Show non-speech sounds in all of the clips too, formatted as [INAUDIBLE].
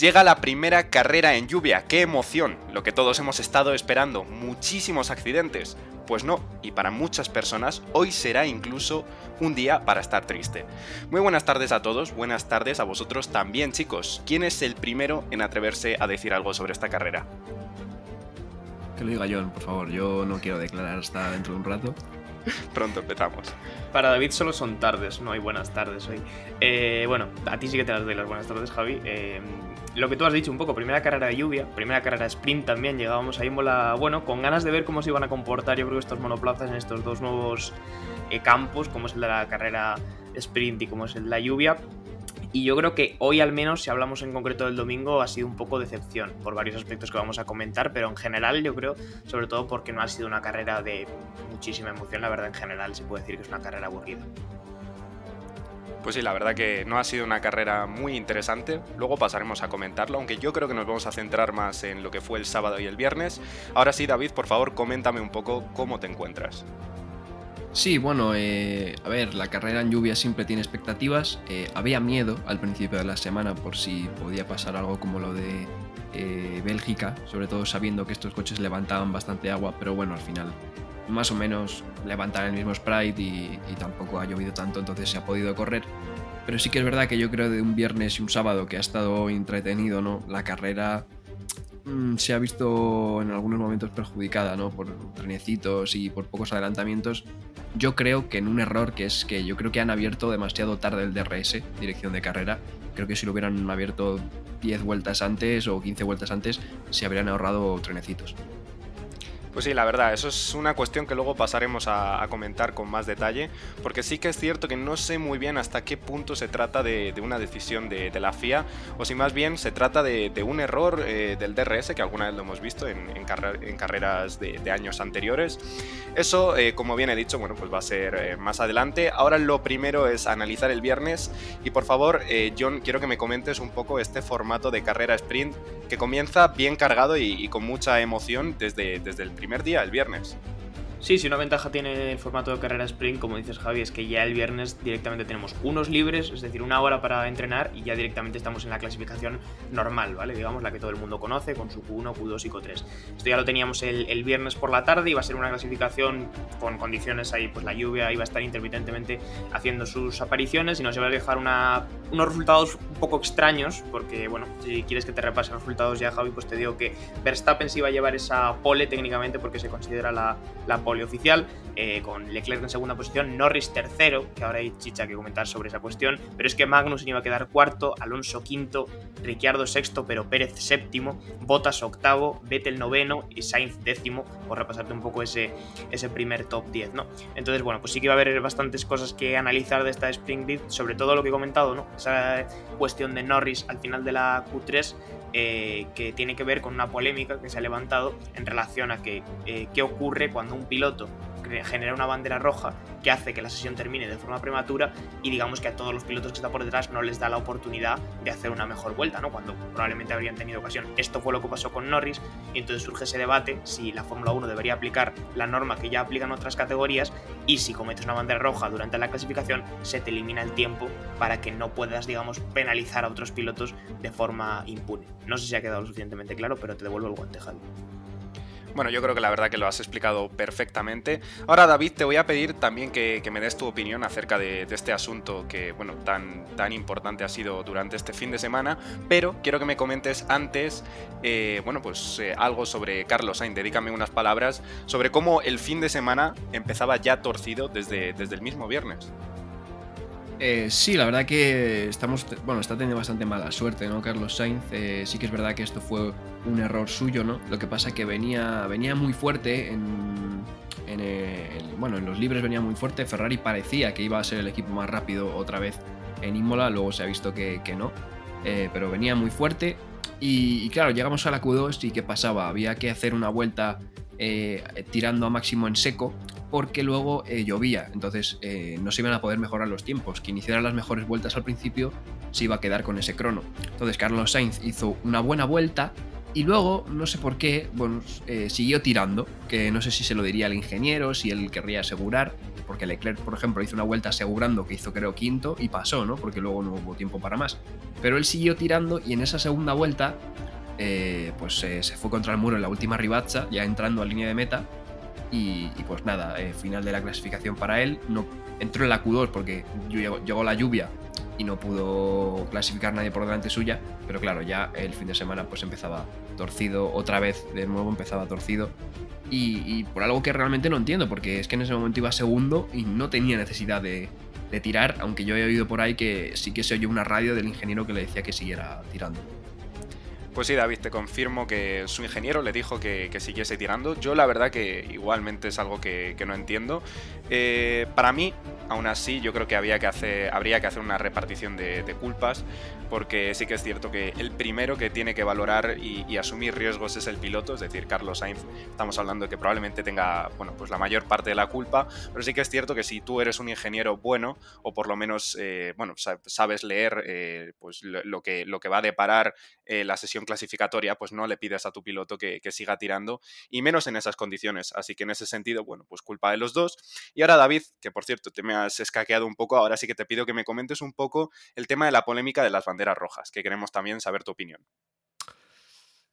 Llega la primera carrera en lluvia, qué emoción, lo que todos hemos estado esperando, muchísimos accidentes. Pues no, y para muchas personas hoy será incluso un día para estar triste. Muy buenas tardes a todos, buenas tardes a vosotros también chicos. ¿Quién es el primero en atreverse a decir algo sobre esta carrera? Que lo diga John, por favor, yo no quiero declarar hasta dentro de un rato. [LAUGHS] Pronto empezamos. Para David solo son tardes, no hay buenas tardes hoy. Eh, bueno, a ti sí que te las doy las buenas tardes, Javi. Eh, lo que tú has dicho un poco, primera carrera de lluvia, primera carrera sprint también, llegábamos a Imola, bueno, con ganas de ver cómo se iban a comportar yo creo estos monoplazas en estos dos nuevos eh, campos, como es el de la carrera sprint y como es el de la lluvia. Y yo creo que hoy al menos, si hablamos en concreto del domingo, ha sido un poco decepción por varios aspectos que vamos a comentar, pero en general yo creo, sobre todo porque no ha sido una carrera de muchísima emoción, la verdad en general se puede decir que es una carrera aburrida. Pues sí, la verdad que no ha sido una carrera muy interesante. Luego pasaremos a comentarlo, aunque yo creo que nos vamos a centrar más en lo que fue el sábado y el viernes. Ahora sí, David, por favor, coméntame un poco cómo te encuentras. Sí, bueno, eh, a ver, la carrera en lluvia siempre tiene expectativas. Eh, había miedo al principio de la semana por si podía pasar algo como lo de eh, Bélgica, sobre todo sabiendo que estos coches levantaban bastante agua, pero bueno, al final más o menos levantar el mismo sprite y, tampoco ha llovido tanto, entonces se ha podido correr. Pero sí que es verdad que yo creo de un viernes y un sábado que ha estado entretenido, ¿no? La carrera mm, se ha visto en algunos momentos perjudicada, ¿no? Por trenecitos y por pocos adelantamientos. Yo creo que en un error que es que yo creo que han abierto demasiado tarde el DRS, dirección de carrera. Creo que si lo hubieran abierto 10 vueltas antes o 15 vueltas antes, se habrían ahorrado trenecitos. Pues sí, la verdad, eso es una cuestión que luego pasaremos a, comentar con más detalle, porque sí que es cierto que no sé muy bien hasta qué punto se trata de, una decisión de, la FIA, o si más bien se trata de, un error eh, del DRS, que alguna vez lo hemos visto en, carreras de, años anteriores. Eso, eh, como bien he dicho, bueno, pues va a ser eh, más adelante. Ahora lo primero es analizar el viernes, y por favor, John, quiero que me comentes un poco este formato de carrera sprint que comienza bien cargado y, y con mucha emoción desde, desde el primer día, el viernes. Sí, si una ventaja tiene el formato de carrera sprint, como dices Javi, es que ya el viernes directamente tenemos unos libres, es decir, una hora para entrenar y ya directamente estamos en la clasificación normal, ¿vale? Digamos la que todo el mundo conoce, con su Q1, Q2 y Q3. Esto ya lo teníamos el, viernes por la tarde, iba a ser una clasificación con condiciones ahí, pues la lluvia iba a estar intermitentemente haciendo sus apariciones y nos iba a dejar unos resultados un poco extraños, porque bueno, si quieres que te repase los resultados ya Javi, pues te digo que Verstappen se iba a llevar esa pole técnicamente porque se considera la, la pole oficial, eh, con Leclerc en segunda posición, Norris tercero, que ahora hay chicha que comentar sobre esa cuestión, pero es que Magnus iba a quedar cuarto, Alonso quinto, Ricciardo sexto, pero Pérez séptimo, Bottas octavo, Vettel noveno y Sainz décimo, por repasarte un poco ese, ese primer top 10, ¿no? Entonces, bueno, pues sí que va a haber bastantes cosas que analizar de esta Spring Beat, sobre todo lo que he comentado, ¿no? Esa cuestión de Norris al final de la Q3, eh, que tiene que ver con una polémica que se ha levantado en relación a que, eh, qué ocurre cuando un piloto genera una bandera roja que hace que la sesión termine de forma prematura y digamos que a todos los pilotos que están por detrás no les da la oportunidad de hacer una mejor vuelta, ¿no? Cuando probablemente habrían tenido ocasión. Esto fue lo que pasó con Norris y entonces surge ese debate si la Fórmula 1 debería aplicar la norma que ya aplican otras categorías y si cometes una bandera roja durante la clasificación se te elimina el tiempo para que no puedas, digamos, penalizar a otros pilotos de forma impune. No sé si ha quedado lo suficientemente claro, pero te devuelvo el guante, Javi. Bueno, yo creo que la verdad que lo has explicado perfectamente. Ahora, David, te voy a pedir también que, me des tu opinión acerca de, este asunto que, bueno, tan, tan importante ha sido durante este fin de semana, pero quiero que me comentes antes, eh, bueno, pues eh, algo sobre Carlos Sainz, dedícame unas palabras sobre cómo el fin de semana empezaba ya torcido desde, desde el mismo viernes. Eh, sí, la verdad que estamos, bueno, está teniendo bastante mala suerte, ¿no? Carlos Sainz, eh, sí que es verdad que esto fue un error suyo, ¿no? Lo que pasa que venía, venía muy fuerte en, bueno, en los libres venía muy fuerte. Ferrari parecía que iba a ser el equipo más rápido otra vez en Imola, luego se ha visto que, no, eh, pero venía muy fuerte. Y, claro, llegamos a la Q2 y ¿qué pasaba? Había que hacer una vuelta eh, tirando a máximo en seco porque luego eh, llovía, entonces eh, no se iban a poder mejorar los tiempos. Quien hiciera las mejores vueltas al principio se iba a quedar con ese crono. Entonces Carlos Sainz hizo una buena vuelta y luego, no sé por qué, bueno, siguió tirando, que no sé si se lo diría al ingeniero, si él querría asegurar, porque Leclerc, por ejemplo, hizo una vuelta asegurando que hizo creo quinto y pasó, ¿no? Porque luego no hubo tiempo para más. Pero él siguió tirando y en esa segunda vuelta eh, pues se fue contra el muro en la última ribacha, ya entrando a línea de meta. Y, pues nada, eh, final de la clasificación para él. No, entró en la Q2 porque llegó, la lluvia y no pudo clasificar nadie por delante suya. Pero claro, ya el fin de semana pues empezaba torcido, otra vez de nuevo empezaba torcido. Y, por algo que realmente no entiendo, porque es que en ese momento iba segundo y no tenía necesidad de, de tirar, aunque yo he oído por ahí que sí que se oyó una radio del ingeniero que le decía que siguiera tirando. Pues sí, David, te confirmo que su ingeniero le dijo que, siguiese tirando. Yo la verdad que igualmente es algo que, no entiendo. Eh, para mí, aún así, yo creo que, había que hacer, habría que hacer una repartición de, culpas, porque sí que es cierto que el primero que tiene que valorar y, asumir riesgos es el piloto, es decir, Carlos Sainz. Estamos hablando de que probablemente tenga bueno, pues la mayor parte de la culpa, pero sí que es cierto que si tú eres un ingeniero bueno, o por lo menos eh, bueno, sabes leer eh, pues lo, que, lo que va a deparar la sesión clasificatoria, pues no le pides a tu piloto que, siga tirando, y menos en esas condiciones. Así que en ese sentido, bueno, pues culpa de los dos. Y ahora, David, que por cierto te me has escaqueado un poco, ahora sí que te pido que me comentes un poco el tema de la polémica de las banderas rojas, que queremos también saber tu opinión.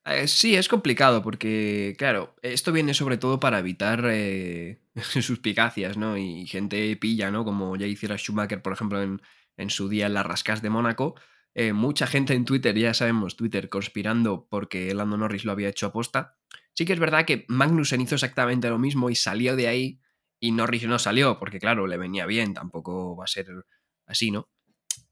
Eh, sí, es complicado porque, claro, esto viene sobre todo para evitar eh, [LAUGHS] suspicacias, ¿no? Y gente pilla, ¿no? Como ya hiciera Schumacher, por ejemplo, en, en su día en las rascas de Mónaco, eh, mucha gente en Twitter, ya sabemos, Twitter conspirando porque Lando Norris lo había hecho aposta. Sí que es verdad que Magnussen hizo exactamente lo mismo y salió de ahí y Norris no salió porque, claro, le venía bien, tampoco va a ser así, ¿no?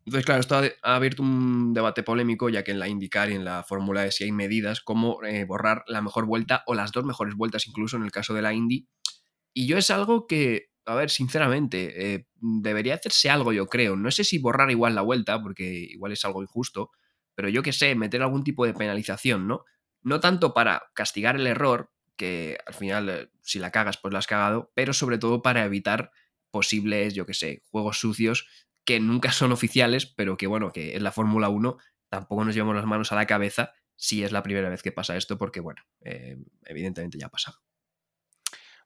Entonces, claro, esto ha abierto un debate polémico, ya que en la IndyCar y en la Fórmula E si hay medidas como eh, borrar la mejor vuelta o las dos mejores vueltas, incluso en el caso de la Indy. Y yo es algo que a ver, sinceramente, eh, debería hacerse algo, yo creo. No sé si borrar igual la vuelta, porque igual es algo injusto, pero yo que sé, meter algún tipo de penalización, ¿no? No tanto para castigar el error, que al final, eh, si la cagas, pues la has cagado, pero sobre todo para evitar posibles, yo que sé, juegos sucios que nunca [LAUGHS] son oficiales, pero que bueno, que en la Fórmula 1 tampoco nos llevamos las manos a la cabeza si es la primera vez que pasa esto, porque bueno, eh, evidentemente ya ha pasado.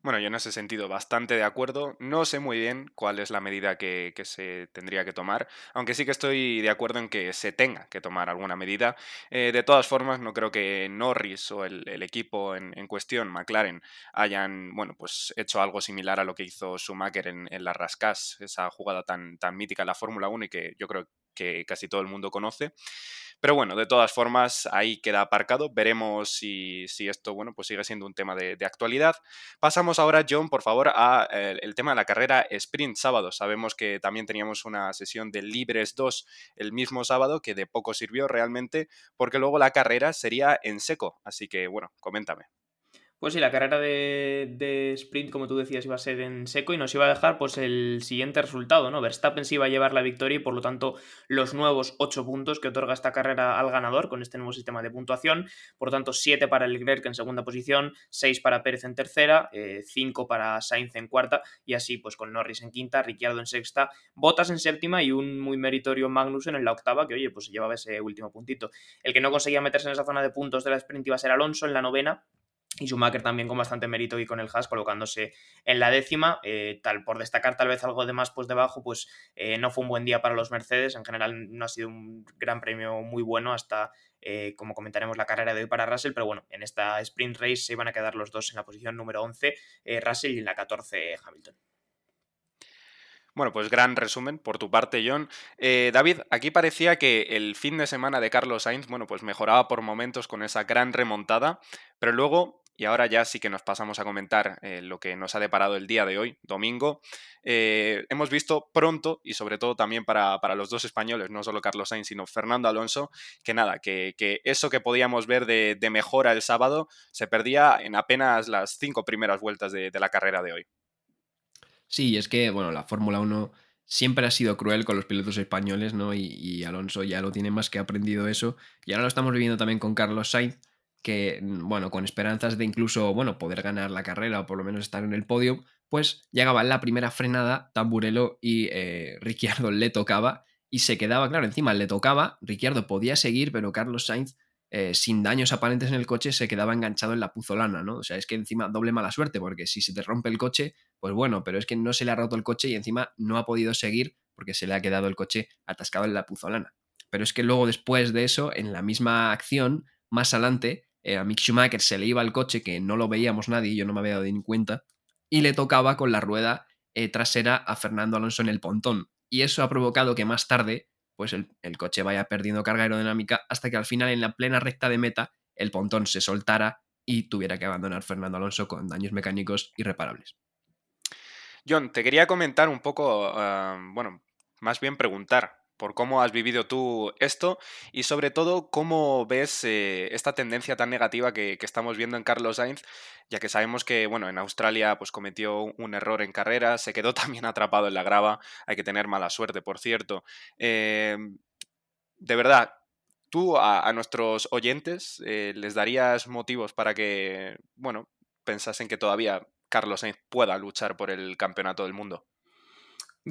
Bueno, yo en ese sentido bastante de acuerdo. No sé muy bien cuál es la medida que, se tendría que tomar, aunque sí que estoy de acuerdo en que se tenga que tomar alguna medida. Eh, de todas formas, no creo que Norris o el, equipo en, cuestión, McLaren, hayan bueno, pues hecho algo similar a lo que hizo Schumacher en, en la Rascas, esa jugada tan, tan mítica en la Fórmula 1 y que yo creo que casi todo el mundo conoce. Pero bueno, de todas formas, ahí queda aparcado. Veremos si, esto, bueno, pues sigue siendo un tema de, actualidad. Pasamos ahora, John, por favor, a eh, el, tema de la carrera sprint sábado. Sabemos que también teníamos una sesión de Libres 2 el mismo sábado, que de poco sirvió realmente, porque luego la carrera sería en seco. Así que, bueno, coméntame. Pues sí, la carrera de, sprint, como tú decías, iba a ser en seco y nos iba a dejar pues el siguiente resultado, ¿no? Verstappen se iba a llevar la victoria y por lo tanto los nuevos 8 puntos que otorga esta carrera al ganador con este nuevo sistema de puntuación. Por lo tanto, 7 para Leclerc en segunda posición, 6 para Pérez en tercera, 5 eh, para Sainz en cuarta y así pues con Norris en quinta, Ricciardo en sexta, Bottas en séptima y un muy meritorio Magnussen en la octava que oye, pues se llevaba ese último puntito. El que no conseguía meterse en esa zona de puntos de la sprint iba a ser Alonso en la novena y Schumacher también con bastante mérito y con el Haas colocándose en la décima. Eh, tal, por destacar tal vez algo de más pues debajo, pues eh, no fue un buen día para los Mercedes. En general no ha sido un gran premio muy bueno hasta, eh, como comentaremos, la carrera de hoy para Russell. Pero bueno, en esta sprint race se iban a quedar los dos en la posición número 11, Russell y en la 14 Hamilton. Bueno, pues gran resumen por tu parte, John. David, aquí parecía que el fin de semana de Carlos Sainz, bueno, pues mejoraba por momentos con esa gran remontada, pero luego y ahora ya sí que nos pasamos a comentar eh, lo que nos ha deparado el día de hoy, domingo. Eh, hemos visto pronto, y sobre todo también para, los dos españoles, no solo Carlos Sainz, sino Fernando Alonso, que nada, que, eso que podíamos ver de, mejora el sábado se perdía en apenas las cinco primeras vueltas de, la carrera de hoy. Sí, es que, bueno, la Fórmula 1 siempre ha sido cruel con los pilotos españoles, ¿no? Y, Alonso ya lo tiene más que aprendido eso. Y ahora lo estamos viviendo también con Carlos Sainz, que, mm, bueno, con esperanzas de incluso, bueno, poder ganar la carrera o por lo menos estar en el podio, pues llegaba en la primera frenada, Tamburello y eh, Ricciardo le tocaba y se quedaba, claro, encima le tocaba, Ricciardo podía seguir, pero Carlos Sainz, eh, sin daños aparentes en el coche, se quedaba enganchado en la puzolana, ¿no? O sea, es que encima doble mala suerte, porque si se te rompe el coche, pues bueno, pero es que no se le ha roto el coche y encima no ha podido seguir porque se le ha quedado el coche atascado en la puzolana. Pero es que luego después de eso, en la misma acción, más adelante, eh, a Mick Schumacher se le iba el coche, que no lo veíamos nadie, yo no me había dado ni cuenta, y le tocaba con la rueda eh, trasera a Fernando Alonso en el pontón. Y eso ha provocado que más tarde pues el, coche vaya perdiendo carga aerodinámica hasta que al final en la plena recta de meta el pontón se soltara y tuviera que abandonar Fernando Alonso con daños mecánicos irreparables. John, te quería comentar un poco, ah, bueno, más bien preguntar por cómo has vivido tú esto y sobre todo cómo ves eh, esta tendencia tan negativa que, estamos viendo en Carlos Sainz, ya que sabemos que bueno, en Australia pues, cometió un error en carrera, se quedó [LAUGHS] también atrapado en la grava, hay que tener mala suerte, por cierto. Em, de verdad, tú a, nuestros oyentes eh, les darías motivos para que, bueno, pensasen que todavía Carlos Sainz pueda luchar por el campeonato del mundo.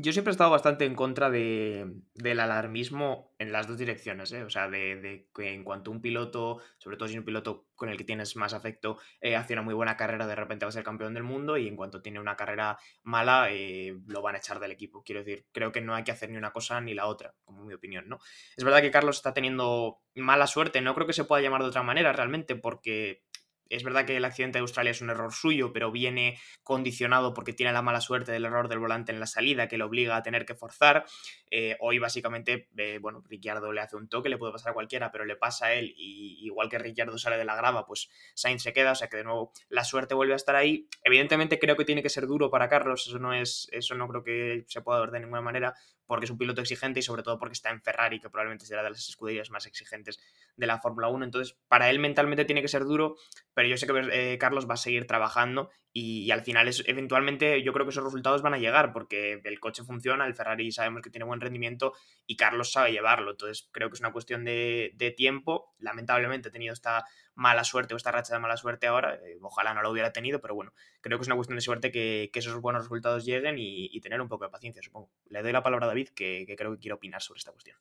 Yo siempre he estado bastante en contra de, del alarmismo en las dos direcciones, ¿eh? o sea, de, que en cuanto un piloto, sobre todo si es un piloto con el que tienes más afecto, eh, hace una muy buena carrera, de repente va a ser campeón del mundo y en cuanto tiene una carrera mala, eh, lo van a echar del equipo. Quiero decir, creo que no hay que hacer ni una cosa ni la otra, como mi opinión, ¿no? Es verdad que Carlos está teniendo mala suerte, no creo que se pueda llamar de otra manera realmente, porque es verdad que el accidente de Australia es un error suyo, pero viene condicionado porque tiene la mala suerte del error del volante en la salida que le obliga a tener que forzar. Eh, hoy básicamente, eh, bueno, Ricciardo le hace un toque, le puede pasar a cualquiera, pero le pasa a él y igual que Ricciardo sale de la grava, pues Sainz se queda, o sea que de nuevo la suerte vuelve a estar ahí. Evidentemente creo que tiene que ser duro para Carlos, eso no es, eso no creo que se pueda ver de ninguna manera, porque es un piloto exigente y sobre todo porque está en Ferrari, que probablemente será de las escuderías más exigentes de la Fórmula 1. Entonces, para él mentalmente tiene que ser duro, pero yo sé que eh, Carlos va a seguir trabajando y, al final es, eventualmente yo creo que esos resultados van a llegar porque el coche funciona, el Ferrari sabemos que tiene buen rendimiento y Carlos sabe llevarlo. Entonces, creo que es una cuestión de, tiempo. Lamentablemente ha tenido esta mala suerte o esta racha de mala suerte ahora. Eh, ojalá no lo hubiera tenido, pero bueno, creo que es una cuestión de suerte que, esos buenos resultados lleguen y, tener un poco de paciencia, supongo. Le doy la palabra a David, que, que creo que quiere opinar sobre esta cuestión.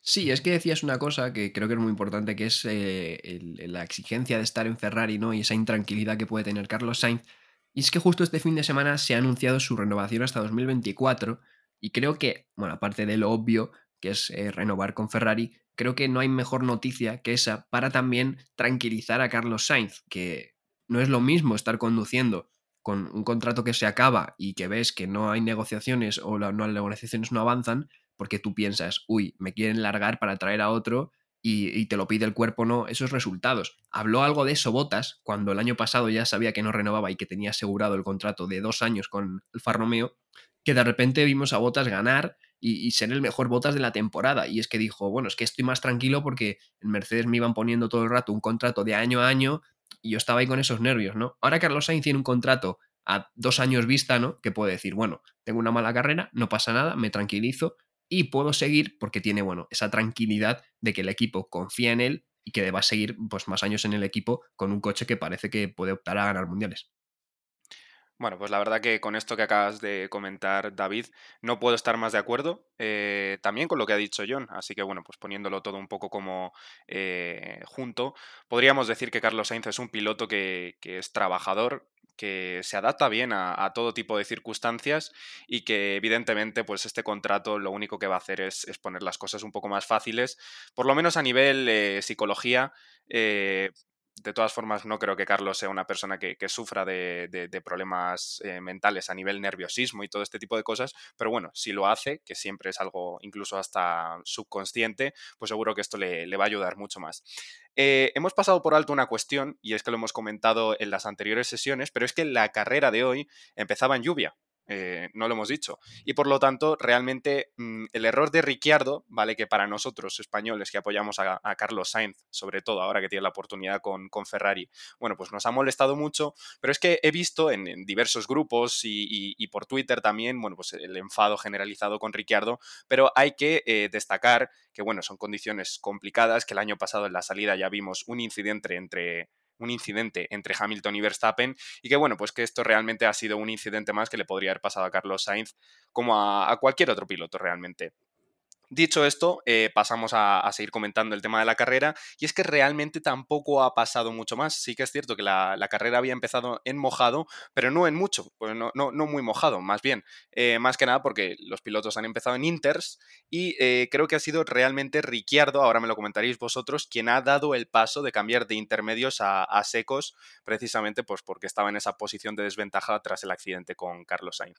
Sí, es que decías una cosa que creo que es muy importante, que es eh, la exigencia de estar en Ferrari, ¿no? Y esa intranquilidad que puede tener Carlos Sainz. Y es que justo este fin de semana se ha anunciado su renovación hasta 2024. Y creo que, bueno, aparte de lo obvio, que es eh, renovar con Ferrari, creo que no hay mejor noticia que esa para también tranquilizar a Carlos Sainz, que no es lo mismo estar conduciendo con un contrato que se acaba y que ves que no hay negociaciones o las negociaciones no avanzan, porque tú piensas, uy, me quieren largar para traer a otro y, te lo pide el cuerpo, no, esos resultados. Habló algo de eso Botas cuando el año pasado ya sabía que no renovaba y que tenía asegurado el contrato de dos años con Alfa Romeo, que de repente vimos a Botas ganar y, ser el mejor Botas de la temporada. Y es que dijo, bueno, es que estoy más tranquilo porque en Mercedes me iban poniendo todo el rato un contrato de año a año y yo estaba ahí con esos nervios, ¿no? Ahora Carlos Sainz tiene un contrato a dos años vista, ¿no? Que puede decir, bueno, tengo una mala carrera, no pasa nada, me tranquilizo y puedo seguir porque tiene, bueno, esa tranquilidad de que el equipo confía en él y que va a seguir pues, más años en el equipo con un coche que parece que puede optar a ganar mundiales. Bueno, pues la verdad que con esto que acabas de comentar, David, no puedo estar más de acuerdo. Eh, también con lo que ha dicho John. Así que bueno, pues poniéndolo todo un poco como eh, junto, podríamos decir que Carlos Sainz es un piloto que, es trabajador, que se adapta bien a, todo tipo de circunstancias y que evidentemente pues este contrato lo único que va a hacer es, poner las cosas un poco más fáciles, por lo menos a nivel eh, psicología, eh, de todas formas, no creo que Carlos sea una persona que, sufra de, problemas eh, mentales a nivel nerviosismo y todo este tipo de cosas, pero bueno, si lo hace, que siempre es algo incluso hasta subconsciente, pues seguro que esto le, va a ayudar mucho más. Eh, hemos pasado por alto una cuestión, y es que lo hemos comentado en las anteriores sesiones, pero es que la carrera de hoy empezaba en lluvia. Eh, no lo hemos dicho. Y por lo tanto, realmente mm, el error de Ricciardo, ¿vale? Que para nosotros españoles que apoyamos a, Carlos Sainz, sobre todo ahora que tiene la oportunidad con, Ferrari, bueno, pues nos ha molestado mucho, pero es que he visto en, diversos grupos y, por Twitter también, bueno, pues el enfado generalizado con Ricciardo, pero hay que eh, destacar que, bueno, son condiciones complicadas, que el año pasado en la salida ya vimos un incidente entre un incidente entre Hamilton y Verstappen y que bueno, pues que esto realmente ha sido un incidente más que le podría haber pasado a Carlos Sainz como a, cualquier otro piloto realmente. Dicho esto, eh, pasamos a, seguir comentando el tema de la carrera y es que realmente tampoco ha pasado mucho más. Sí que es cierto que la, carrera había empezado en mojado, pero no en mucho, pues no, muy mojado, más bien. Eh, más que nada porque los pilotos han empezado en Inters y eh, creo que ha sido realmente Ricciardo, ahora me lo comentaréis vosotros, quien ha dado el paso de cambiar de intermedios a, a secos, precisamente pues porque estaba en esa posición de desventaja tras el accidente con Carlos Sainz.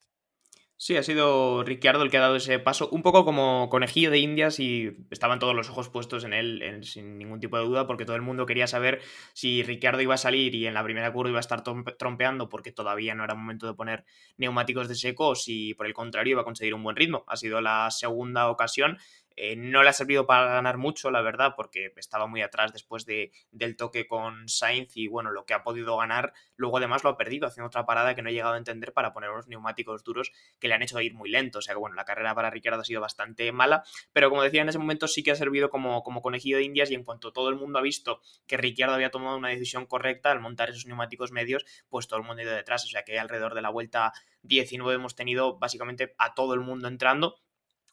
Sí, ha sido Ricciardo el que ha dado ese paso, un poco como conejillo de indias y estaban todos los ojos puestos en él sin ningún tipo de duda porque todo el mundo quería saber si Ricciardo iba a salir y en la primera curva iba a estar trompeando porque todavía no era momento de poner neumáticos de seco o si por el contrario iba a conseguir un buen ritmo. Ha sido la segunda ocasión eh, no le ha servido para ganar mucho, la verdad, porque estaba muy atrás después de, del toque con Sainz y bueno, lo que ha podido ganar, luego además lo ha perdido haciendo otra parada que no he llegado a entender para poner unos neumáticos duros que le han hecho ir muy lento. O sea que bueno, la carrera para Ricciardo ha sido bastante mala, pero como decía en ese momento sí que ha servido como, como conejillo de indias y en cuanto todo el mundo ha visto que Ricciardo había tomado una decisión correcta al montar esos neumáticos medios, pues todo el mundo ha ido detrás. O sea que alrededor de la vuelta 19 hemos tenido básicamente a todo el mundo entrando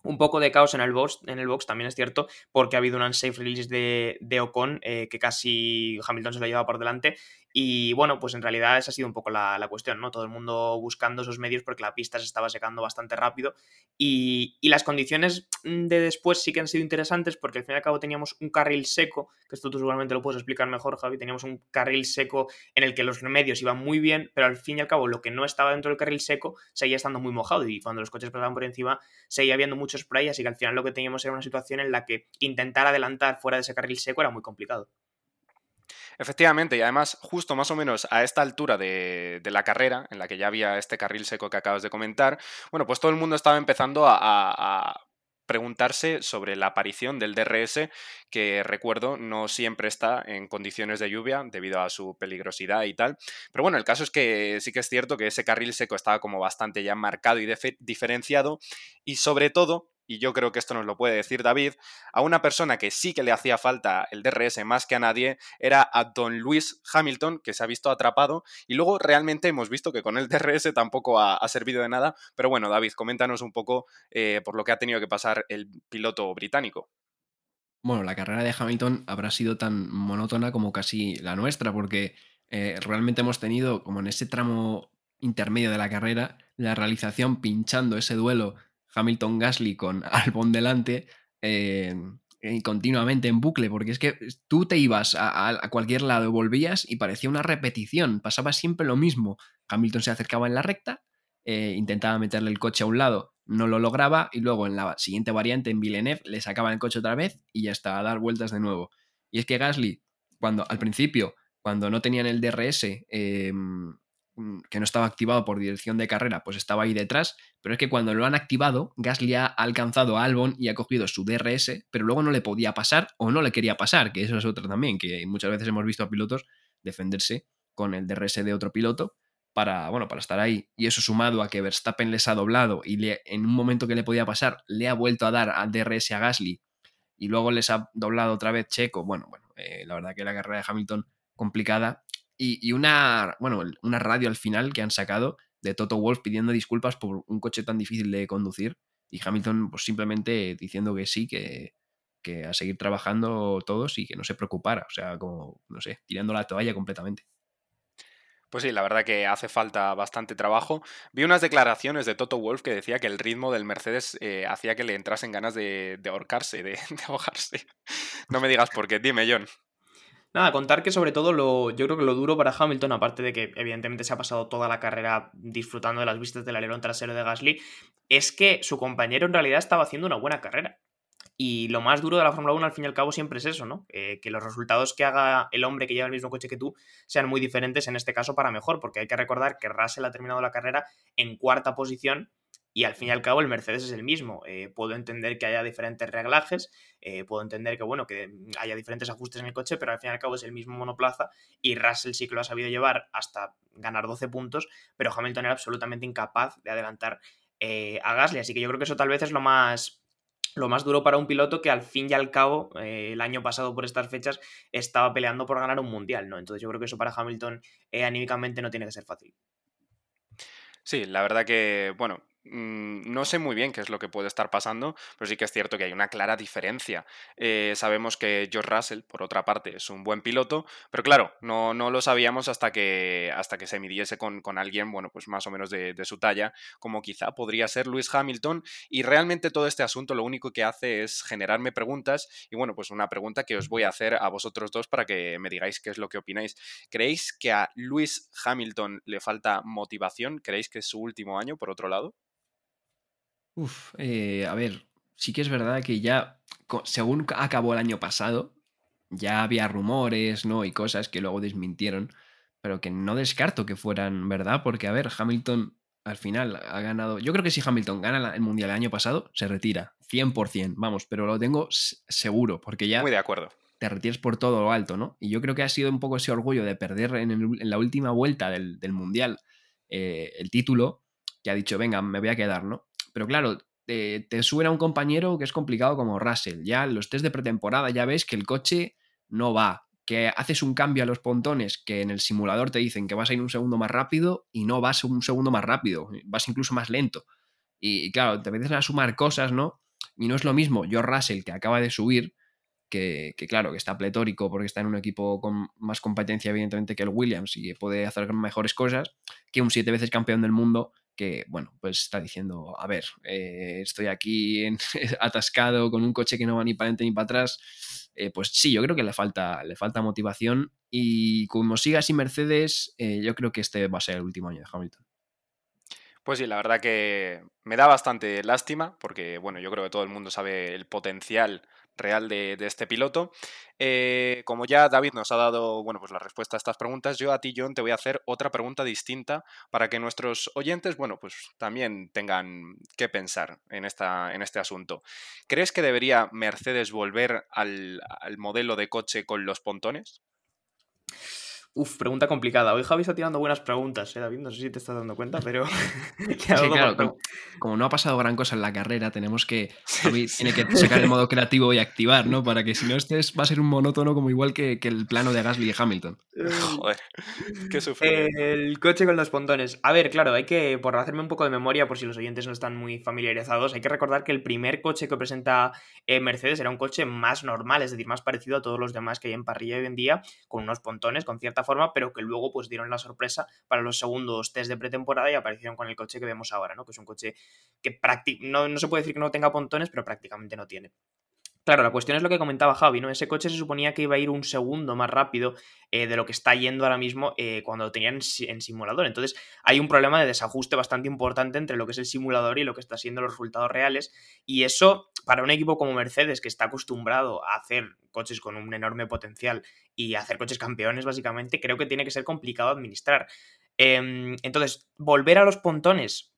un poco de caos en el box, en el box también es cierto, porque ha habido un unsafe release de, de Ocon que casi Hamilton se lo lleva por delante y bueno, pues en realidad esa ha sido un poco la, cuestión, ¿no? Todo el mundo buscando esos medios porque la pista se estaba secando bastante rápido y, las condiciones de después sí que han sido interesantes porque al fin y al cabo teníamos un carril seco, que esto tú seguramente lo puedes explicar mejor, Javi, teníamos un carril seco en el que los medios iban muy bien, pero al fin y al cabo lo que no estaba dentro del carril seco seguía estando muy mojado y cuando los coches pasaban por encima seguía habiendo mucho spray, así que al final lo que teníamos era una situación en la que intentar adelantar fuera de ese carril seco era muy complicado. Efectivamente, y además, justo más o menos a esta altura de, la carrera, en la que ya había este carril seco que acabas de comentar, bueno, pues todo el mundo estaba empezando a, preguntarse sobre la aparición del DRS, que recuerdo no siempre está en condiciones de lluvia debido a su peligrosidad y tal. Pero bueno, el caso es que sí que es cierto que ese carril seco estaba como bastante ya marcado y diferenciado y sobre todo y yo creo que esto nos lo puede decir David, a una persona que sí que le hacía falta el DRS más que a nadie, era a Don Luis Hamilton, que se ha visto atrapado, y luego realmente hemos visto que con el DRS tampoco ha, servido de nada, pero bueno, David, coméntanos un poco eh, por lo que ha tenido que pasar el piloto británico. Bueno, la carrera de Hamilton habrá sido tan monótona como casi la nuestra, porque eh, realmente hemos tenido, como en ese tramo intermedio de la carrera, la realización pinchando ese duelo Hamilton Gasly con [LAUGHS] Albon delante eh, continuamente en bucle, porque es que tú te ibas a, cualquier lado, volvías y parecía una repetición, pasaba siempre lo mismo. Hamilton se acercaba en la recta, eh, intentaba meterle el coche a un lado, no lo lograba y luego en la siguiente variante en Villeneuve le sacaban el coche otra vez y ya está, a dar vueltas de nuevo. Y es que Gasly, cuando al principio, cuando no tenían el DRS, em, Mm, que no estaba activado por dirección de carrera, pues estaba ahí detrás, pero es que cuando lo han activado, Gasly ha alcanzado a Albon y ha cogido su DRS, pero luego no le podía pasar o no le quería pasar, que eso es otra también, que muchas veces hemos visto a pilotos defenderse con el DRS de otro piloto para, bueno, para estar ahí. Y eso sumado a que Verstappen les ha doblado y le, en un momento que le podía pasar, le ha vuelto a dar al DRS a Gasly y luego les ha doblado otra vez Checo. Bueno, bueno, eh, la verdad que la carrera de Hamilton complicada y, una, bueno, una radio al final que han sacado de Toto Wolf pidiendo disculpas por un coche tan difícil de conducir y Hamilton pues simplemente diciendo que sí, que, que a seguir trabajando todos y que no se preocupara, o sea, como, no sé, tirando la toalla completamente. Pues sí, la verdad que hace falta bastante trabajo. Vi unas declaraciones de Toto Wolf que decía que el ritmo del Mercedes eh, hacía que le entrasen ganas de, ahorcarse, de, [LAUGHS] de, ahogarse. No me digas por qué, dime, John. Nada, contar que sobre todo lo, yo creo que lo duro para Hamilton, aparte de que evidentemente se ha pasado toda la carrera disfrutando de las vistas del alerón trasero de Gasly, es que su compañero en realidad estaba haciendo una buena carrera. Y lo más duro de la Fórmula 1 al fin y al cabo siempre es eso, ¿no? Eh, que los resultados que haga el hombre que lleva el mismo coche que tú sean muy diferentes, en este caso para mejor, porque hay que recordar que Russell ha terminado la carrera en cuarta posición y al fin y al cabo el Mercedes es el mismo. Eh, puedo entender que haya diferentes reglajes, eh, puedo entender que, bueno, que haya diferentes ajustes en el coche, pero al fin y al cabo es el mismo monoplaza y Russell sí que lo ha sabido llevar hasta ganar 12 puntos, pero Hamilton era absolutamente incapaz de adelantar a Gasly, así que yo creo que eso tal vez es lo más lo más duro para un piloto que al fin y al cabo, eh, el año pasado por estas fechas, estaba peleando por ganar un mundial, ¿no? Entonces yo creo que eso para Hamilton eh, anímicamente no tiene que ser fácil. Sí, la verdad que, bueno, no sé muy bien qué es lo que puede estar pasando, pero sí que es cierto que hay una clara diferencia. Eh, sabemos que George Russell, por otra parte, es un buen piloto, pero claro, no, no lo sabíamos hasta que, hasta que se midiese con, alguien, bueno, pues más o menos de, su talla, como quizá podría ser Lewis Hamilton, y realmente todo este asunto lo único que hace es generarme preguntas, y bueno, pues una pregunta que os voy a hacer a vosotros dos para que me digáis qué es lo que opináis. ¿Creéis que a Lewis Hamilton le falta motivación? ¿Creéis que es su último año, por otro lado? Uf, eh, a ver, sí que es verdad que ya, según acabó el año pasado, ya había rumores, ¿no? Y cosas que luego desmintieron, pero que no descarto que fueran verdad, porque, a ver, Hamilton al final ha ganado. Yo creo que si Hamilton gana el mundial el año pasado, se retira, 100%, vamos, pero lo tengo seguro, porque ya. Muy de acuerdo. Te retires por todo lo alto, ¿no? Y yo creo que ha sido un poco ese orgullo de perder en, la última vuelta del, mundial eh, el título, que ha dicho, venga, me voy a quedar, ¿no? Pero claro, te, te suena un compañero que es complicado como Russell. Ya los test de pretemporada ya ves que el coche no va, que haces un cambio a los pontones que en el simulador te dicen que vas a ir un segundo más rápido y no vas un segundo más rápido, vas incluso más lento. Y, claro, te empiezan a sumar cosas, ¿no? Y no es lo mismo yo Russell que acaba de subir, que, que, claro, que está pletórico porque está en un equipo con más competencia evidentemente que el Williams y puede hacer mejores cosas, que un siete veces campeón del mundo que, bueno, pues está diciendo, a ver, eh, estoy aquí [LAUGHS] atascado con un coche que no va ni para adelante ni para atrás, eh, pues sí, yo creo que le falta, le falta motivación y como siga así Mercedes, eh, yo creo que este va a ser el último año de Hamilton. Pues sí, la verdad que me da bastante lástima porque, bueno, yo creo que todo el mundo sabe el potencial real de, este piloto. Eh, como ya David nos ha dado bueno, pues la respuesta a estas preguntas, yo a ti, John, te voy a hacer otra pregunta distinta para que nuestros oyentes, bueno, pues también tengan que pensar en, esta, en este asunto. ¿Crees que debería Mercedes volver al, al modelo de coche con los pontones? Uf, pregunta complicada. Hoy Javi está tirando buenas preguntas, ¿eh, David? No sé si te estás dando cuenta, pero. [LAUGHS] como, no ha pasado gran cosa en la carrera, tenemos que. Javi tiene que sacar el modo [LAUGHS] creativo y activar, ¿no? Para que si no estés, va a ser un monótono como igual que, el plano de Gasly y Hamilton. [LAUGHS] Joder, qué sufre. el coche con los pontones. A ver, claro, hay que, por hacerme un poco de memoria, por si los oyentes no están muy familiarizados, hay que recordar que el primer coche que presenta eh, Mercedes era un coche más normal, es decir, más parecido a todos los demás que hay en parrilla hoy en día, con unos pontones, con cierta forma, pero que luego pues dieron la sorpresa para los segundos test de pretemporada y aparecieron con el coche que vemos ahora, ¿no? Que es un coche que no, no se puede decir que no tenga pontones, pero prácticamente no tiene. Claro, la cuestión es lo que comentaba Javi, ¿no? Ese coche se suponía que iba a ir un segundo más rápido eh, de lo que está yendo ahora mismo eh, cuando lo tenían en, simulador. Entonces, hay un problema de desajuste bastante importante entre lo que es el simulador y lo que está siendo los resultados reales. Y eso, para un equipo como Mercedes, que está acostumbrado a hacer coches con un enorme potencial y hacer coches campeones, básicamente, creo que tiene que ser complicado administrar. Em, entonces, volver a los pontones.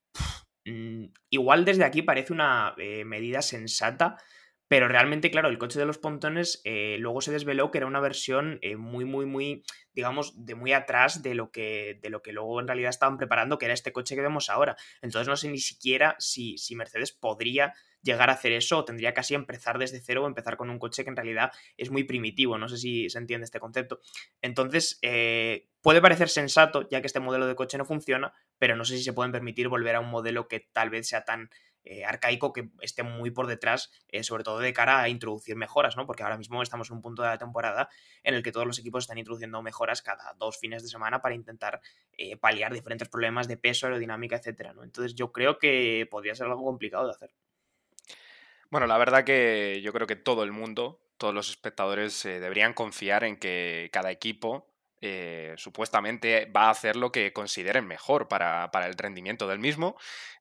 Mm, igual desde aquí parece una eh, medida sensata pero realmente, claro, el coche de los pontones eh, luego se desveló que era una versión eh, muy, muy, muy, digamos, de muy atrás de lo, que, de lo que luego en realidad estaban preparando, que era este coche que vemos ahora. Entonces no sé ni siquiera si, si Mercedes podría llegar a hacer eso o tendría casi empezar desde cero o empezar con un coche que en realidad es muy primitivo. No sé si se entiende este concepto. Entonces, eh, puede parecer sensato, ya que este modelo de coche no funciona, pero no sé si se pueden permitir volver a un modelo que tal vez sea tan eh, arcaico que esté muy por detrás, eh, sobre todo de cara a introducir mejoras, ¿no? Porque ahora mismo estamos en un punto de la temporada en el que todos los equipos están introduciendo mejoras cada dos fines de semana para intentar eh, paliar diferentes problemas de peso, aerodinámica, etcétera, ¿no? Entonces yo creo que podría ser algo complicado de hacer. Bueno, la verdad que yo creo que todo el mundo, todos los espectadores deberían confiar en que cada equipo eh, supuestamente va a hacer lo que consideren mejor para, para el rendimiento del mismo.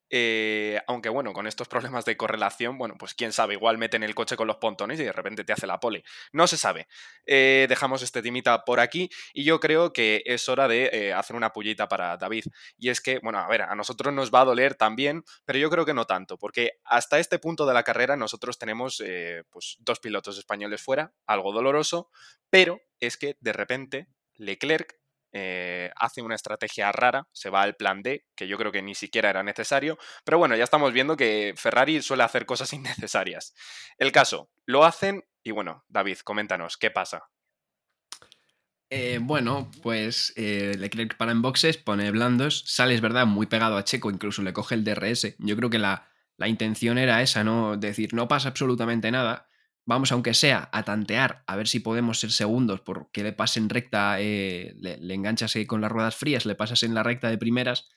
Eh, aunque bueno, con estos problemas de correlación, bueno, pues quién sabe, igual meten el coche con los pontones y de repente te hace la pole. No se sabe. Eh, dejamos este timita por aquí y yo creo que es hora de hacer una pullita para David. Y es que, bueno, a ver, a nosotros nos va a doler también, pero yo creo que no tanto, porque hasta este punto de la carrera nosotros tenemos pues dos pilotos españoles fuera, algo doloroso, pero es que de repente Leclerc eh, hace una estrategia rara, se va al plan D, que yo creo que ni siquiera era necesario, pero bueno, ya estamos viendo que Ferrari suele hacer cosas [LAUGHS] innecesarias. El caso, lo hacen y bueno, David, coméntanos, ¿qué pasa? Eh, bueno, pues eh, Leclerc para en boxes, pone blandos, sale, es verdad, muy pegado a Checo, incluso le coge el DRS. Yo creo que la, la intención era esa, ¿no? Decir, no pasa absolutamente nada, vamos, aunque sea, a tantear, a ver si podemos ser segundos, porque le pasen recta, eh, le, le, enganchas con las ruedas frías, le pasas en la recta de primeras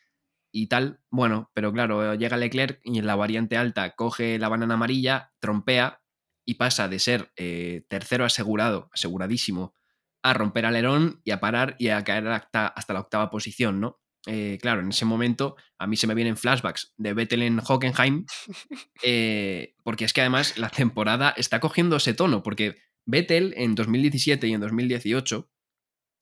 y tal. Bueno, pero claro, llega Leclerc y en la variante alta coge la banana amarilla, trompea y pasa de ser eh, tercero asegurado, aseguradísimo, a romper alerón y a parar y a caer hasta la octava posición, ¿no? Eh, claro, en ese momento a mí se me vienen flashbacks de Vettel en Hockenheim, [LAUGHS] eh, porque es que además la temporada está cogiendo ese tono, porque Vettel en 2017 y en 2018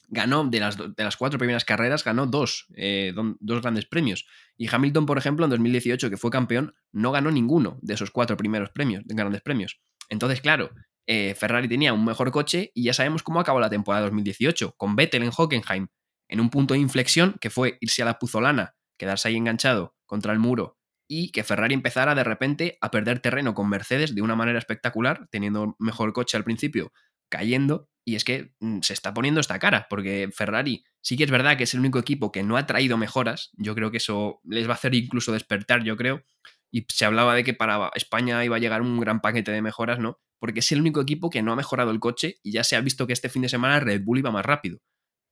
ganó de las, de las cuatro primeras carreras, ganó dos, eh, dos grandes premios. Y Hamilton, por ejemplo, en 2018, que fue campeón, no ganó ninguno de esos cuatro primeros premios, grandes premios. Entonces, claro, Ferrari tenía un mejor coche y ya sabemos cómo acabó la temporada 2018, con Vettel en Hockenheim en un punto de inflexión que fue irse a la puzolana, quedarse ahí enganchado contra el muro y que Ferrari empezara de repente a perder terreno con Mercedes de una manera espectacular, teniendo mejor coche al principio, cayendo, y es que mm, se está poniendo esta cara, porque Ferrari sí que es verdad que es el único equipo que no ha traído mejoras, yo creo que eso les va a hacer incluso despertar, yo creo, y se hablaba de que para España iba a llegar un gran paquete de mejoras, ¿no? Porque es el único equipo que no ha mejorado el coche y ya se ha visto que este fin de semana Red Bull iba más rápido.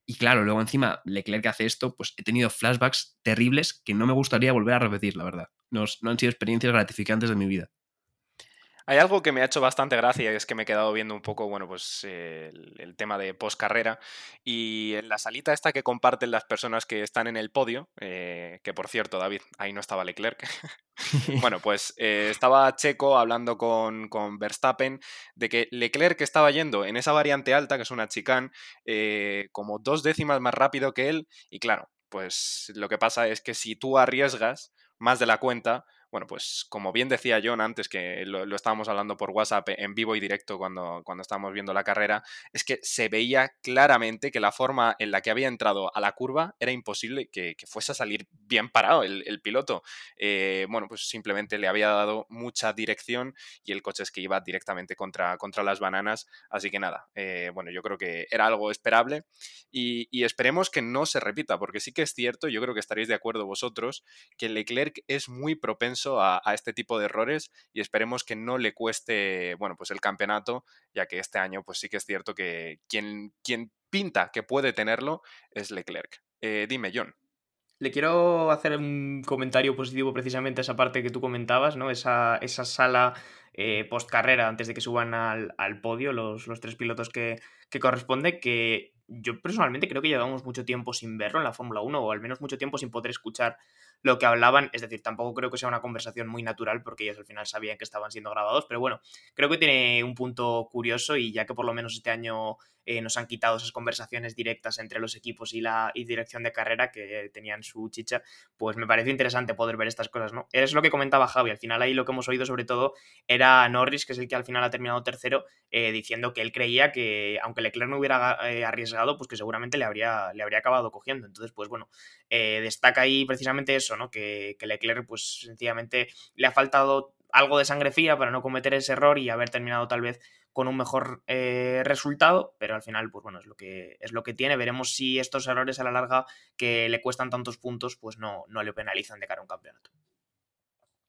Y claro, luego encima Leclerc hace esto, pues he tenido flashbacks terribles que no me gustaría volver a repetir, la verdad. No, no han sido experiencias gratificantes de mi vida. Hay algo que me ha hecho bastante gracia y es que me he quedado viendo un poco, bueno, pues eh, el, tema de post carrera y en la salita esta que comparten las personas que están en el podio, eh, que por cierto, David, ahí no estaba Leclerc. [LAUGHS] bueno, pues eh, estaba Checo hablando con, con, Verstappen de que Leclerc estaba yendo en esa variante alta, que es una chicane, como dos décimas más rápido que él y claro, pues lo que pasa es que si tú arriesgas más de la cuenta, bueno, pues como bien decía John antes, que lo, estábamos hablando por WhatsApp en vivo y directo cuando, cuando estábamos viendo la carrera, es que se veía claramente que la forma en la que había entrado a la curva era imposible que, fuese a salir bien parado el, piloto. Eh, bueno, pues simplemente le había dado mucha dirección y el coche es que iba directamente contra, contra las bananas. Así que nada, eh, bueno, yo creo que era algo esperable y, esperemos que no se repita, porque sí que es cierto, yo creo que estaréis de acuerdo vosotros, que Leclerc es muy propenso a, este tipo de errores y esperemos que no le cueste, bueno, pues el campeonato, ya que este año pues sí que es cierto que quien, quien pinta que puede tenerlo es Leclerc. Eh, dime, John. Le quiero hacer un comentario positivo precisamente a esa parte que tú comentabas, ¿no? Esa, esa sala eh, post carrera antes de que suban al, podio los, los, tres pilotos que, que corresponde, que yo personalmente creo que llevamos mucho tiempo sin verlo en la Fórmula 1, o al menos mucho tiempo sin poder escuchar lo que hablaban. Es decir, tampoco creo que sea una conversación muy natural, porque ellos al final sabían que estaban siendo grabados, pero bueno, creo que tiene un punto curioso y ya que por lo menos este año eh, nos han quitado esas conversaciones directas entre los equipos y la dirección de carrera que tenían su chicha, pues me parece interesante poder ver estas cosas, ¿no? Es lo que comentaba Javi, al final ahí lo que hemos oído sobre todo era Norris, que es el que al final ha terminado tercero, eh, diciendo que él creía que aunque Leclerc no hubiera eh, arriesgado, pues que seguramente le habría, le habría acabado cogiendo. Entonces, pues bueno, destaca ahí precisamente eso, Que, Leclerc pues sencillamente le ha faltado algo de sangre fría para no cometer ese error y haber terminado tal vez con un mejor eh, resultado, pero al final, pues bueno, es lo que es lo que tiene. Veremos si estos errores a la larga que le cuestan tantos puntos, pues no, no le penalizan de cara a un campeonato.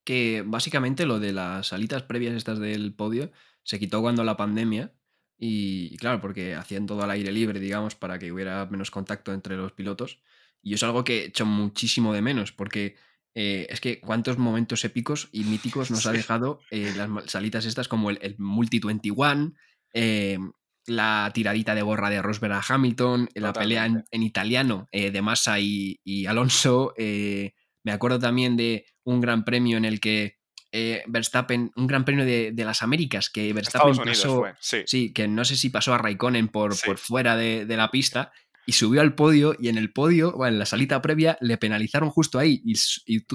Que básicamente lo de las salitas previas estas del podio se quitó cuando la pandemia. Y, claro, porque hacían todo al aire libre, digamos, para que hubiera menos contacto entre los pilotos. Y es algo que he hecho muchísimo de menos, porque eh, es que cuántos momentos épicos y míticos nos ha dejado eh, las salitas estas como el, Multi 21, eh, la tiradita de gorra de Rosberg a Hamilton, la pelea en, italiano eh, de Massa y, Alonso. Me acuerdo también de un gran premio en el que eh, Verstappen, un gran premio de, las Américas, que Verstappen pasó, sí. que no sé si pasó a Raikkonen por, por fuera de, de, la pista y subió al podio y en el podio, bueno, en la salita previa, le penalizaron justo ahí y,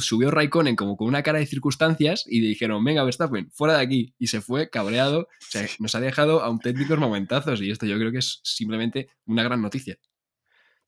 subió Raikkonen como con una cara de circunstancias y dijeron, venga Verstappen, fuera de aquí. Y se fue cabreado, o sea, nos ha dejado auténticos momentazos y esto yo creo que es simplemente una gran noticia.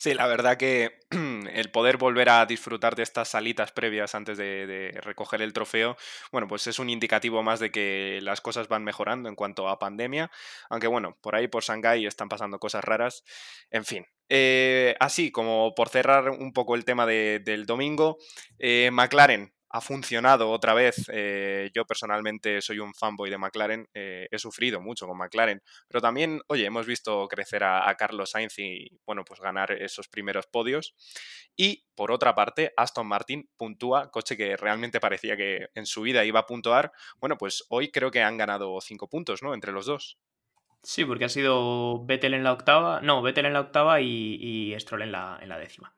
Sí, la verdad que [CLEARS THROAT] el poder volver a disfrutar de estas salitas previas antes de, recoger el trofeo, bueno, pues es un indicativo más de que las cosas van mejorando en cuanto a pandemia, aunque bueno, por ahí por Shanghái están pasando cosas raras, en fin. Eh, así como por cerrar un poco el tema del domingo, eh, McLaren ha funcionado otra vez. Eh, yo personalmente soy un fanboy de McLaren, eh, he sufrido mucho con McLaren, pero también, oye, hemos visto crecer a, Carlos Sainz y, bueno, pues ganar esos primeros podios. Y por otra parte, Aston Martin puntúa, coche que realmente parecía que en su vida iba a puntuar. Bueno, pues hoy creo que han ganado cinco puntos, ¿no? Entre los dos. Sí, porque ha sido Vettel en la octava, no, Vettel en la octava y, y Stroll en la, en la décima.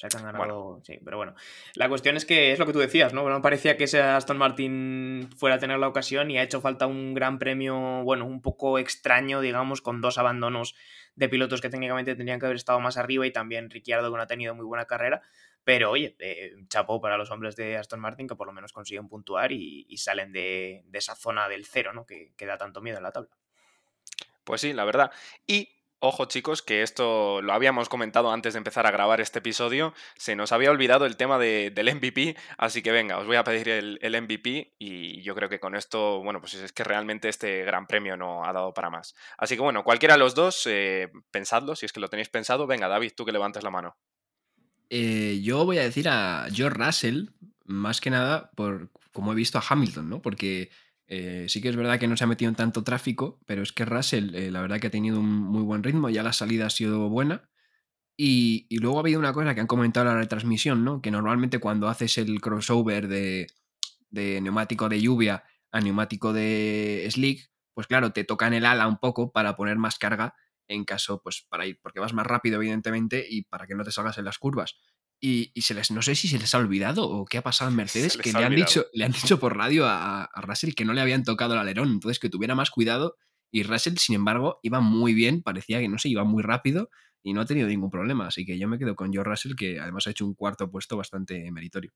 O sea que han ganado. Sí, pero bueno. La cuestión es que es lo que tú decías, ¿no? No parecía que ese Aston Martin fuera a tener la ocasión y ha hecho falta un gran premio, bueno, un poco extraño, digamos, con dos abandonos de pilotos que técnicamente tendrían que haber estado más arriba y también Ricciardo que no ha tenido muy buena carrera. Pero oye, eh, chapó para los hombres de Aston Martin que por lo menos consiguen puntuar y, salen de, esa zona del cero, ¿no? Que, que da tanto miedo en la tabla. Pues sí, la verdad. Y Ojo chicos, que esto lo habíamos comentado antes de empezar a grabar este episodio, se nos había olvidado el tema del MVP, así que venga, os voy a pedir el, MVP y yo creo que con esto, bueno, pues es que realmente este gran premio no ha dado para más. Así que bueno, cualquiera de los dos, eh, pensadlo, si es que lo tenéis pensado, venga David, tú que levantes la mano. Eh, yo voy a decir a George Russell, más que nada por como he visto a Hamilton, ¿no? Porque eh, sí que es verdad que no se ha metido en tanto tráfico, pero es que Russell, eh, la verdad que ha tenido un muy buen ritmo, ya la salida ha sido buena. Y, luego ha habido una cosa que han comentado en la retransmisión, ¿no? Que normalmente cuando haces el crossover de, neumático de lluvia a neumático de slick, pues claro, te toca en el ala un poco para poner más carga en caso, pues para ir, porque vas más rápido, evidentemente, y para que no te salgas en las curvas. Y, se les, no sé si se les ha olvidado o qué ha pasado en [LAUGHS] Mercedes, que le han, dicho, le han dicho por radio a, Russell que no le habían tocado el alerón, entonces que tuviera más cuidado. Y Russell, sin embargo, iba muy bien, parecía que no sé, iba muy rápido y no ha tenido ningún problema. Así que yo me quedo con George Russell, que además ha hecho un cuarto puesto bastante meritorio.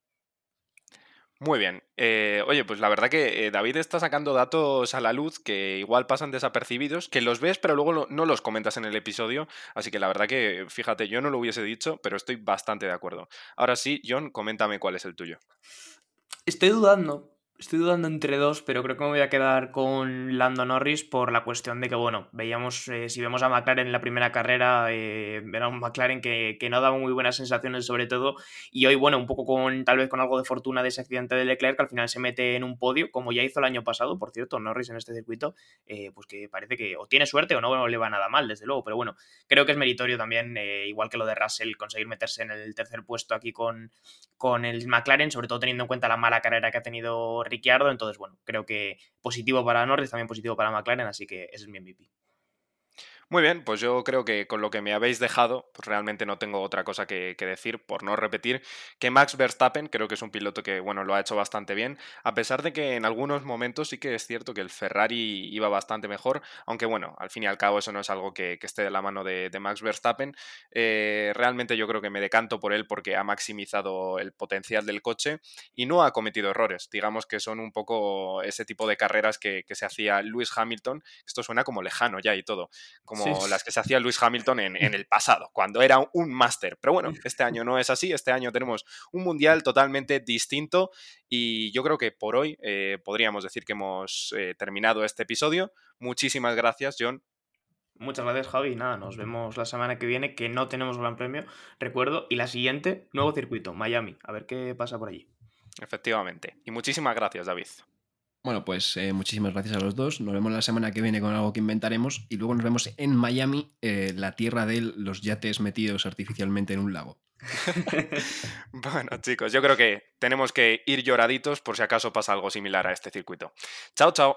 Muy bien. Eh, oye, pues la verdad que eh, David está sacando datos a la luz que igual pasan desapercibidos, que los ves pero luego no los comentas en el episodio, así que la verdad que, fíjate, yo no lo hubiese dicho, pero estoy bastante de acuerdo. Ahora sí, John, coméntame cuál es el tuyo. Estoy dudando, Estoy dudando entre dos, pero creo que me voy a quedar con Lando Norris por la cuestión de que, bueno, veíamos, eh, si vemos a McLaren en la primera carrera, eh, era un McLaren que, que, no daba muy buenas sensaciones sobre todo, y hoy, bueno, un poco con, tal vez con algo de fortuna de ese accidente de Leclerc, que al final se mete en un podio, como ya hizo el año pasado, por cierto, Norris en este circuito, eh, pues que parece que o tiene suerte o no, le va nada mal, desde luego, pero bueno, creo que es meritorio también, igual que lo de Russell, conseguir meterse en el tercer puesto aquí con, con el McLaren, sobre todo teniendo en cuenta la mala carrera que ha tenido Ricciardo. Entonces, bueno, creo que positivo para Norris, también positivo para McLaren, así que ese es mi MVP. Muy bien, pues yo creo que con lo que me habéis dejado, pues realmente no tengo otra cosa que, decir, por no repetir, que Max Verstappen creo que es un piloto que, bueno, lo ha hecho bastante bien, a pesar de que en algunos momentos sí que es cierto que el Ferrari iba bastante mejor, aunque bueno, al fin y al cabo eso no es algo que, esté de la mano de, Max Verstappen. Eh, realmente yo creo que me decanto por él porque ha maximizado el potencial del coche y no ha cometido errores. Digamos que son un poco ese tipo de carreras que, se hacía Lewis Hamilton. Esto suena como lejano ya y todo las que se hacía Lewis Hamilton en, el pasado, cuando era un máster. Pero bueno, este año no es así, este año tenemos un mundial totalmente distinto y yo creo que por hoy eh, podríamos decir que hemos eh, terminado este episodio. Muchísimas gracias, John. Muchas gracias, Javi. Nada, nos vemos la semana que viene, que no tenemos gran premio, recuerdo. Y la siguiente, nuevo circuito, Miami. A ver qué pasa por allí. Efectivamente. Y muchísimas gracias, David. Bueno, pues eh, muchísimas gracias a los dos. Nos vemos la semana que viene con algo que inventaremos y luego nos vemos en Miami, eh, la tierra de los yates metidos artificialmente en un lago. [LAUGHS] bueno, chicos, yo creo que tenemos que ir lloraditos por si acaso pasa algo similar a este circuito. Chao, chao.